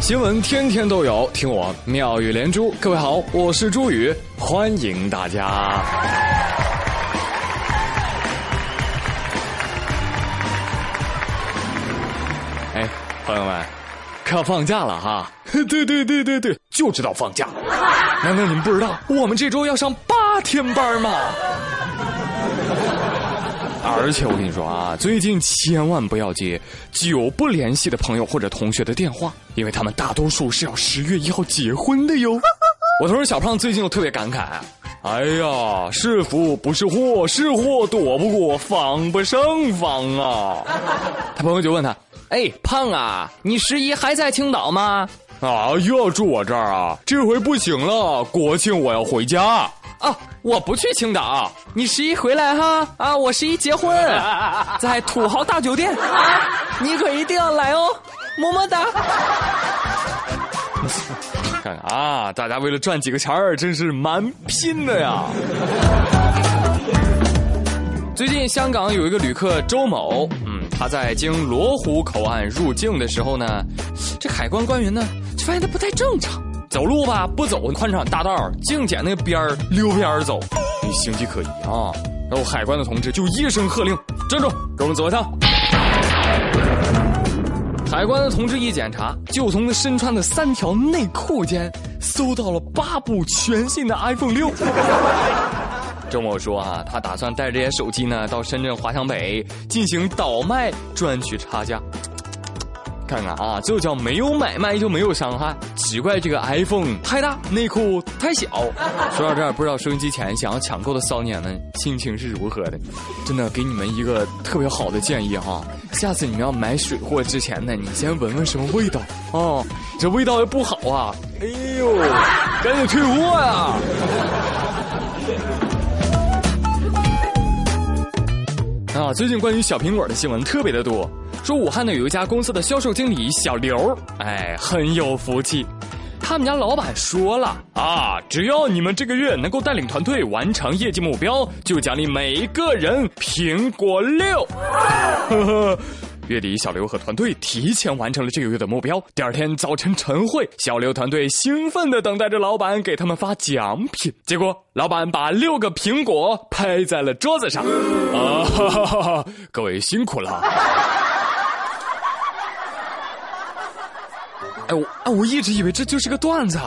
新闻天天都有，听我妙语连珠。各位好，我是朱宇，欢迎大家。哎，朋友们，可要放假了哈！对对对对对，就知道放假。难道你们不知道我们这周要上八天班吗？而且我跟你说啊，最近千万不要接久不联系的朋友或者同学的电话，因为他们大多数是要十月一号结婚的哟。我同事小胖最近又特别感慨，哎呀，是福不是祸，是祸躲不过，防不胜防啊。他朋友就问他，哎，胖啊，你十一还在青岛吗？啊，又要住我这儿啊？这回不行了，国庆我要回家。啊，我不去青岛，你十一回来哈啊！我十一结婚，在土豪大酒店，你可一定要来哦，么么哒。看看啊，大家为了赚几个钱儿，真是蛮拼的呀。最近香港有一个旅客周某，嗯，他在经罗湖口岸入境的时候呢，这海关官员呢就发现他不太正常。走路吧，不走宽敞大道，净捡那个边儿溜边儿走，你形迹可疑啊！然后海关的同志就一声喝令：“站住，给我们走一趟。”海关的同志一检查，就从他身穿的三条内裤间搜到了八部全新的 iPhone 六。周某说：“啊，他打算带这些手机呢到深圳华强北进行倒卖，赚取差价。”看看啊，就叫没有买卖就没有伤害，只怪这个 iPhone 太大，内裤太小。说到这儿，不知道收音机前想要抢购的骚年们心情是如何的？真的给你们一个特别好的建议哈，下次你们要买水货之前呢，你先闻闻什么味道哦，这味道也不好啊，哎呦，赶紧退货呀！啊，最近关于小苹果的新闻特别的多。说武汉呢有一家公司的销售经理小刘，哎，很有福气。他们家老板说了啊，只要你们这个月能够带领团队完成业绩目标，就奖励每一个人苹果六。呵呵。月底，小刘和团队提前完成了这个月的目标。第二天早晨晨会，小刘团队兴奋地等待着老板给他们发奖品。结果，老板把六个苹果拍在了桌子上。啊哈哈哈哈！各位辛苦了。哎我哎我一直以为这就是个段子，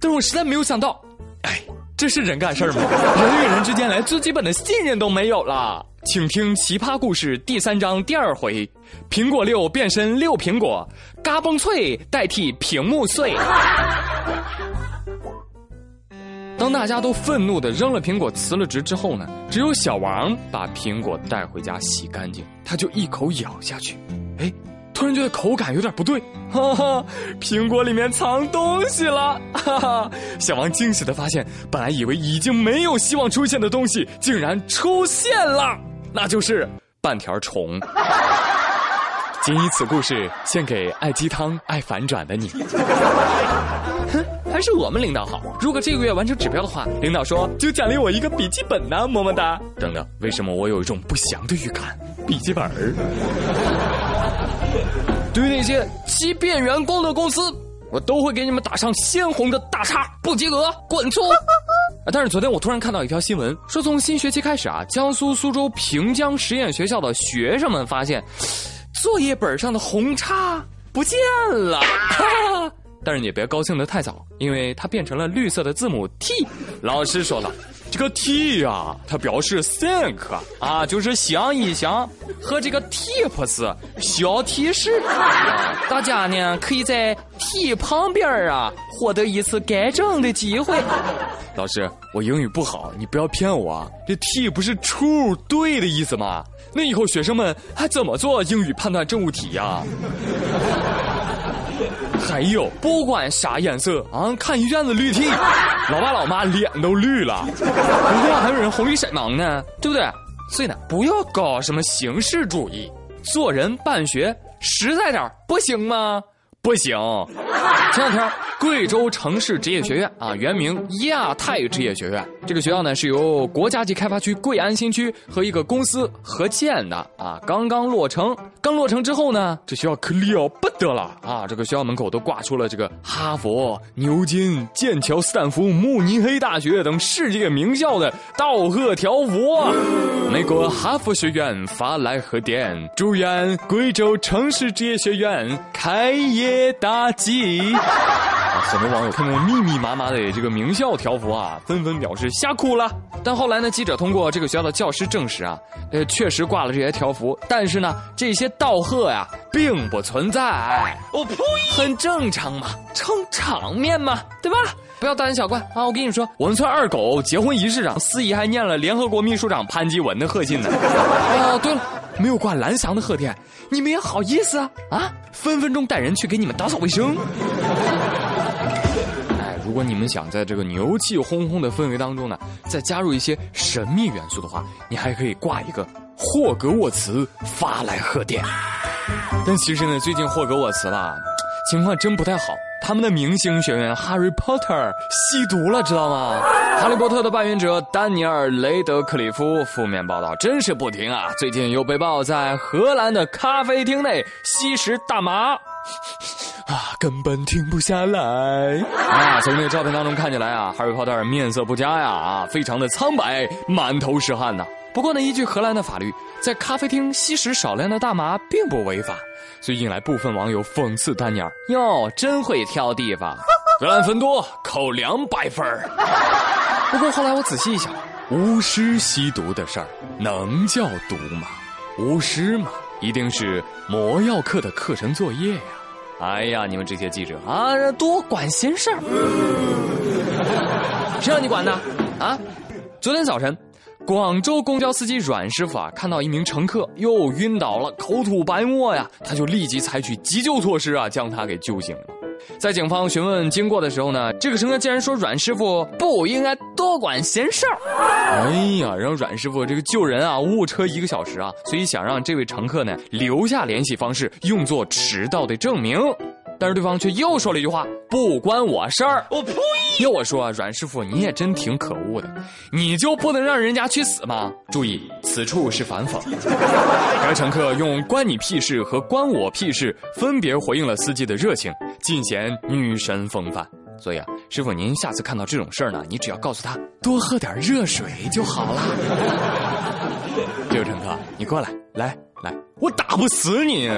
但是我实在没有想到，哎，这是人干事吗？人与人之间连最基本的信任都没有了。请听奇葩故事第三章第二回：苹果六变身六苹果，嘎嘣脆代替屏幕碎。当大家都愤怒的扔了苹果辞了职之后呢，只有小王把苹果带回家洗干净，他就一口咬下去，哎，突然觉得口感有点不对，哈哈，苹果里面藏东西了，哈哈，小王惊喜的发现，本来以为已经没有希望出现的东西，竟然出现了。那就是半条虫。仅以此故事献给爱鸡汤、爱反转的你。哼，还是我们领导好。如果这个月完成指标的话，领导说就奖励我一个笔记本呢，么么哒。等等，为什么我有一种不祥的预感？笔记本儿。对于那些欺骗员工的公司，我都会给你们打上鲜红的大叉，不及格滚粗。但是昨天我突然看到一条新闻，说从新学期开始啊，江苏苏州平江实验学校的学生们发现，作业本上的红叉不见了。哈哈但是你别高兴得太早，因为它变成了绿色的字母 T。老师说了，这个 T 呀，它表示 think 啊，就是想一想，和这个 tips 小提示。大家呢可以在 T 旁边啊获得一次改正的机会。老师，我英语不好，你不要骗我啊！这 T 不是 true 对的意思吗？那以后学生们还怎么做英语判断正误题呀？还有，不管啥颜色啊，看一院子绿 T，老爸老妈脸都绿了。不过还有人红绿闪盲呢，对不对？所以呢，不要搞什么形式主义，做人办学实在点不行吗？不行。前两天，贵州城市职业学院啊，原名亚太职业学院，这个学校呢是由国家级开发区贵安新区和一个公司合建的啊，刚刚落成。刚落成之后呢，这学校可了不得了啊！这个学校门口都挂出了这个哈佛、牛津、剑桥、斯坦福、慕尼黑大学等世界名校的道贺条幅。美国哈佛学院发来贺电，祝愿贵州城市职业学院开业大吉。很多网友看到密密麻麻的这个名校条幅啊，纷纷表示吓哭了。但后来呢，记者通过这个学校的教师证实啊，呃，确实挂了这些条幅，但是呢，这些道贺呀并不存在。我呸！很正常嘛，撑场面嘛，对吧？不要大惊小怪啊！我跟你说，我们村二狗结婚仪式上，司仪还念了联合国秘书长潘基文的贺信呢。哦，对了，没有挂蓝翔的贺电，你们也好意思啊？啊，分分钟带人去给你们打扫卫生。如果你们想在这个牛气哄哄的氛围当中呢，再加入一些神秘元素的话，你还可以挂一个霍格沃茨发来贺电。但其实呢，最近霍格沃茨吧，情况真不太好，他们的明星学员哈利波特吸毒了，知道吗？哈利波特的扮演者丹尼尔雷德克里夫负面报道真是不停啊！最近又被曝在荷兰的咖啡厅内吸食大麻。根本停不下来啊！从那个照片当中看起来啊，哈利波特面色不佳呀，啊，非常的苍白，满头是汗呐。不过呢，依据荷兰的法律，在咖啡厅吸食少量的大麻并不违法，所以引来部分网友讽刺丹尼尔哟，真会挑地方。荷兰分多扣两百分不过后来我仔细一想，巫师吸毒的事儿能叫毒吗？巫师嘛，一定是魔药课的课程作业呀。哎呀，你们这些记者啊，多管闲事儿！谁让你管的？啊！昨天早晨，广州公交司机阮师傅啊，看到一名乘客又晕倒了，口吐白沫呀，他就立即采取急救措施啊，将他给救醒了。在警方询问经过的时候呢，这个乘客竟然说阮师傅不应该多管闲事儿。哎呀，让阮师傅这个救人啊误车一个小时啊，所以想让这位乘客呢留下联系方式，用作迟到的证明。但是对方却又说了一句话：“不关我事儿。”我呸！要我说，阮师傅你也真挺可恶的，你就不能让人家去死吗？注意，此处是反讽。该乘客用“关你屁事”和“关我屁事”分别回应了司机的热情，尽显女神风范。所以啊，师傅您下次看到这种事儿呢，你只要告诉他多喝点热水就好了。这位乘客，你过来，来来，我打不死你。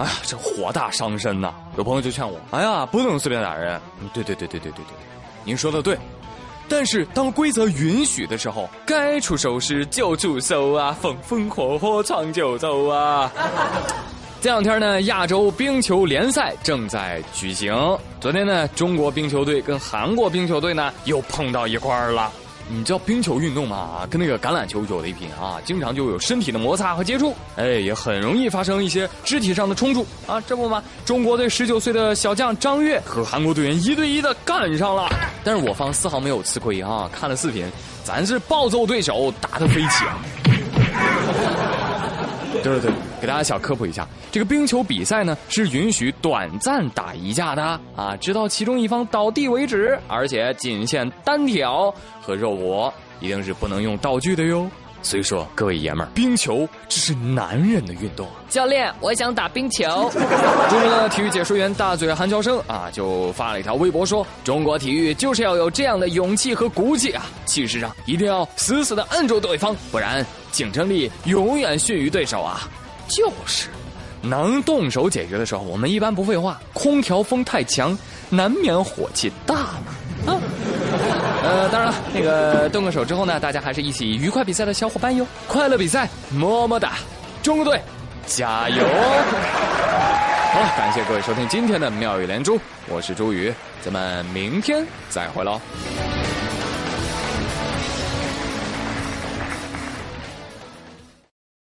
哎呀，这火大伤身呐！有朋友就劝我，哎呀，不能随便打人。对对对对对对对，您说的对。但是当规则允许的时候，该出手时就出手啊，风风火火闯九州啊！这两天呢，亚洲冰球联赛正在举行。昨天呢，中国冰球队跟韩国冰球队呢又碰到一块儿了。你知道冰球运动嘛？跟那个橄榄球有的一拼啊，经常就有身体的摩擦和接触，哎，也很容易发生一些肢体上的冲突啊。这不嘛，中国队十九岁的小将张悦和韩国队员一对一的干上了，但是我方丝毫没有吃亏啊。看了视频，咱是暴揍对手，打得飞起啊。对 对对，给大家小科普一下，这个冰球比赛呢是允许短暂打一架的啊，直到其中一方倒地为止，而且仅限单挑和肉搏，一定是不能用道具的哟。所以说，各位爷们儿，冰球这是男人的运动。教练，我想打冰球。著名的体育解说员大嘴韩乔生啊，就发了一条微博说：“中国体育就是要有这样的勇气和骨气啊，气势上一定要死死的摁住对方，不然竞争力永远逊于对手啊。”就是，能动手解决的时候，我们一般不废话。空调风太强，难免火气大嘛。啊。呃，当然了，那个动个手之后呢，大家还是一起愉快比赛的小伙伴哟，快乐比赛，么么哒，中国队，加油！好，感谢各位收听今天的妙语连珠，我是朱宇，咱们明天再会喽。